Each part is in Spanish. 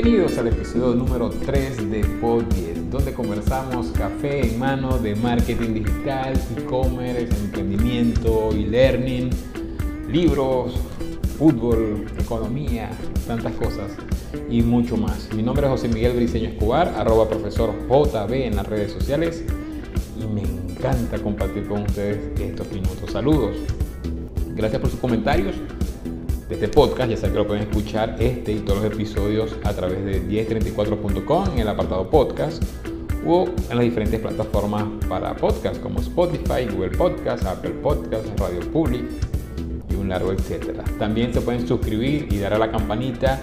Bienvenidos al episodio número 3 de Pod 10, donde conversamos café en mano de marketing digital, e-commerce, emprendimiento, e-learning, libros, fútbol, economía, tantas cosas y mucho más. Mi nombre es José Miguel Briceño Escobar, arroba profesor JB en las redes sociales y me encanta compartir con ustedes estos minutos. Saludos. Gracias por sus comentarios de este podcast. Ya saben que lo pueden escuchar este y todos los episodios a través de 1034.com en el apartado podcast o en las diferentes plataformas para podcast como Spotify, Google Podcast, Apple Podcast, Radio Public y un largo etcétera. También se pueden suscribir y dar a la campanita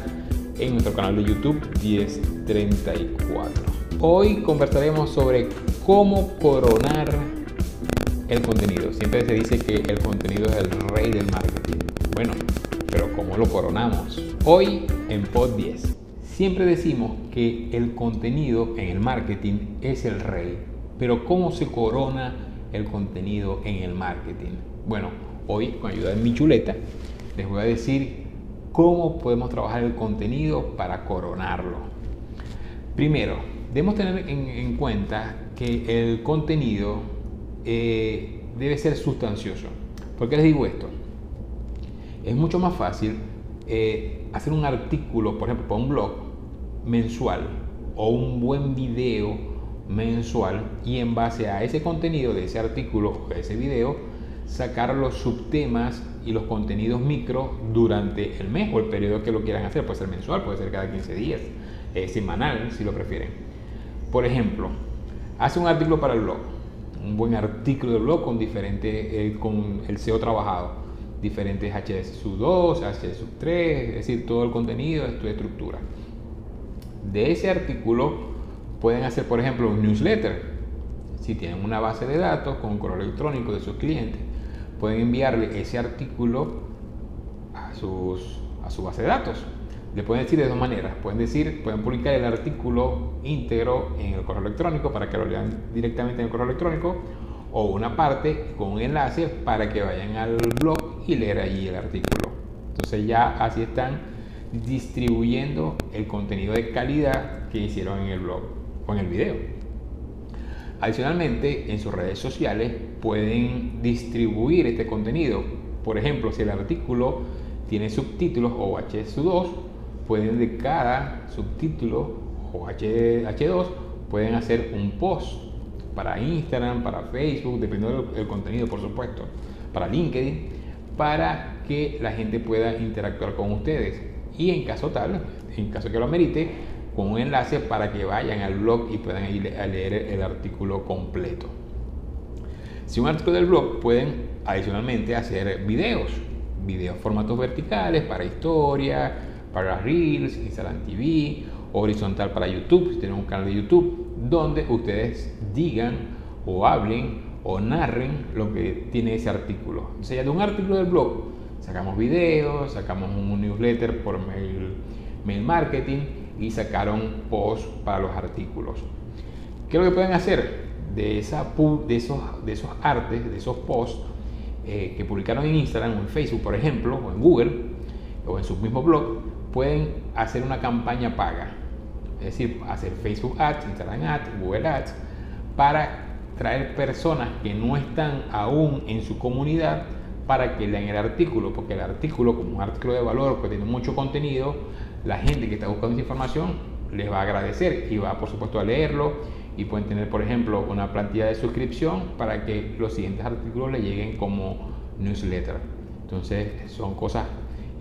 en nuestro canal de YouTube 1034. Hoy conversaremos sobre cómo coronar el contenido. Siempre se dice que el contenido es el rey del marketing. Bueno, pero ¿cómo lo coronamos? Hoy en Pod 10. Siempre decimos que el contenido en el marketing es el rey, pero ¿cómo se corona el contenido en el marketing? Bueno, hoy con ayuda de mi chuleta les voy a decir cómo podemos trabajar el contenido para coronarlo. Primero, debemos tener en, cuenta que el contenido eh, debe ser sustancioso. ¿Por qué les digo esto? Es mucho más fácil eh, hacer un artículo, por ejemplo, para un blog mensual o un buen video mensual y en base a ese contenido de ese artículo o ese video sacar los subtemas y los contenidos micro durante el mes o el periodo que lo quieran hacer. Puede ser mensual, puede ser cada 15 días, eh, semanal si lo prefieren. Por ejemplo, hace un artículo para el blog, un buen artículo de blog con diferente, eh, con el SEO trabajado diferentes hs 2, hs 3, es decir, todo el contenido de tu estructura. De ese artículo pueden hacer, por ejemplo, un newsletter. Si tienen una base de datos con correo electrónico de sus clientes, pueden enviarle ese artículo a, sus, a su base de datos. Le pueden decir de dos maneras. Pueden decir, pueden publicar el artículo íntegro en el correo electrónico para que lo lean directamente en el correo electrónico o una parte con un enlace para que vayan al blog y leer allí el artículo. Entonces ya así están distribuyendo el contenido de calidad que hicieron en el blog o en el video. Adicionalmente, en sus redes sociales pueden distribuir este contenido. Por ejemplo, si el artículo tiene subtítulos o H2, pueden de cada subtítulo o H, H2 pueden hacer un post para Instagram, para Facebook, dependiendo del contenido, por supuesto, para LinkedIn, para que la gente pueda interactuar con ustedes. Y en caso tal, en caso que lo amerite, con un enlace para que vayan al blog y puedan ir a leer el artículo completo. Si un artículo del blog pueden adicionalmente hacer videos, videos formatos verticales para historia, para Reels, Instagram TV, horizontal para YouTube, si tienen un canal de YouTube, donde ustedes digan o hablen o narren lo que tiene ese artículo. O sea, de un artículo del blog sacamos videos, sacamos un newsletter por mail, mail marketing y sacaron posts para los artículos. ¿Qué es lo que pueden hacer? De, esa, de, esos, de esos artes, de esos posts eh, que publicaron en Instagram o en Facebook, por ejemplo, o en Google, o en su mismo blog, pueden hacer una campaña paga es decir, hacer Facebook Ads, Instagram Ads, Google Ads, para traer personas que no están aún en su comunidad para que lean el artículo, porque el artículo, como un artículo de valor que tiene mucho contenido, la gente que está buscando esa información les va a agradecer y va por supuesto a leerlo y pueden tener por ejemplo una plantilla de suscripción para que los siguientes artículos le lleguen como newsletter. Entonces son cosas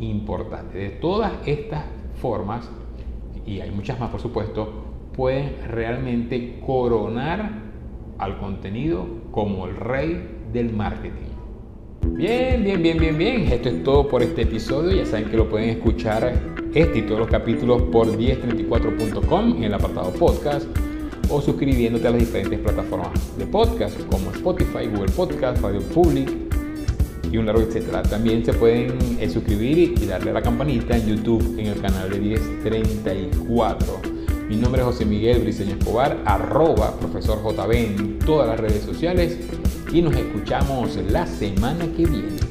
importantes. De todas estas formas, y hay muchas más por supuesto, pueden realmente coronar al contenido como el rey del marketing. Bien, bien, bien, bien, bien. Esto es todo por este episodio. Ya saben que lo pueden escuchar este y todos los capítulos por 1034.com en el apartado podcast o suscribiéndote a las diferentes plataformas de podcast como Spotify, Google Podcast, Radio Public y un largo etcétera. También se pueden eh, suscribir y darle a la campanita en YouTube en el canal de 1034. Mi nombre es José Miguel Briceño Escobar, arroba profesor JB en todas las redes sociales y nos escuchamos la semana que viene.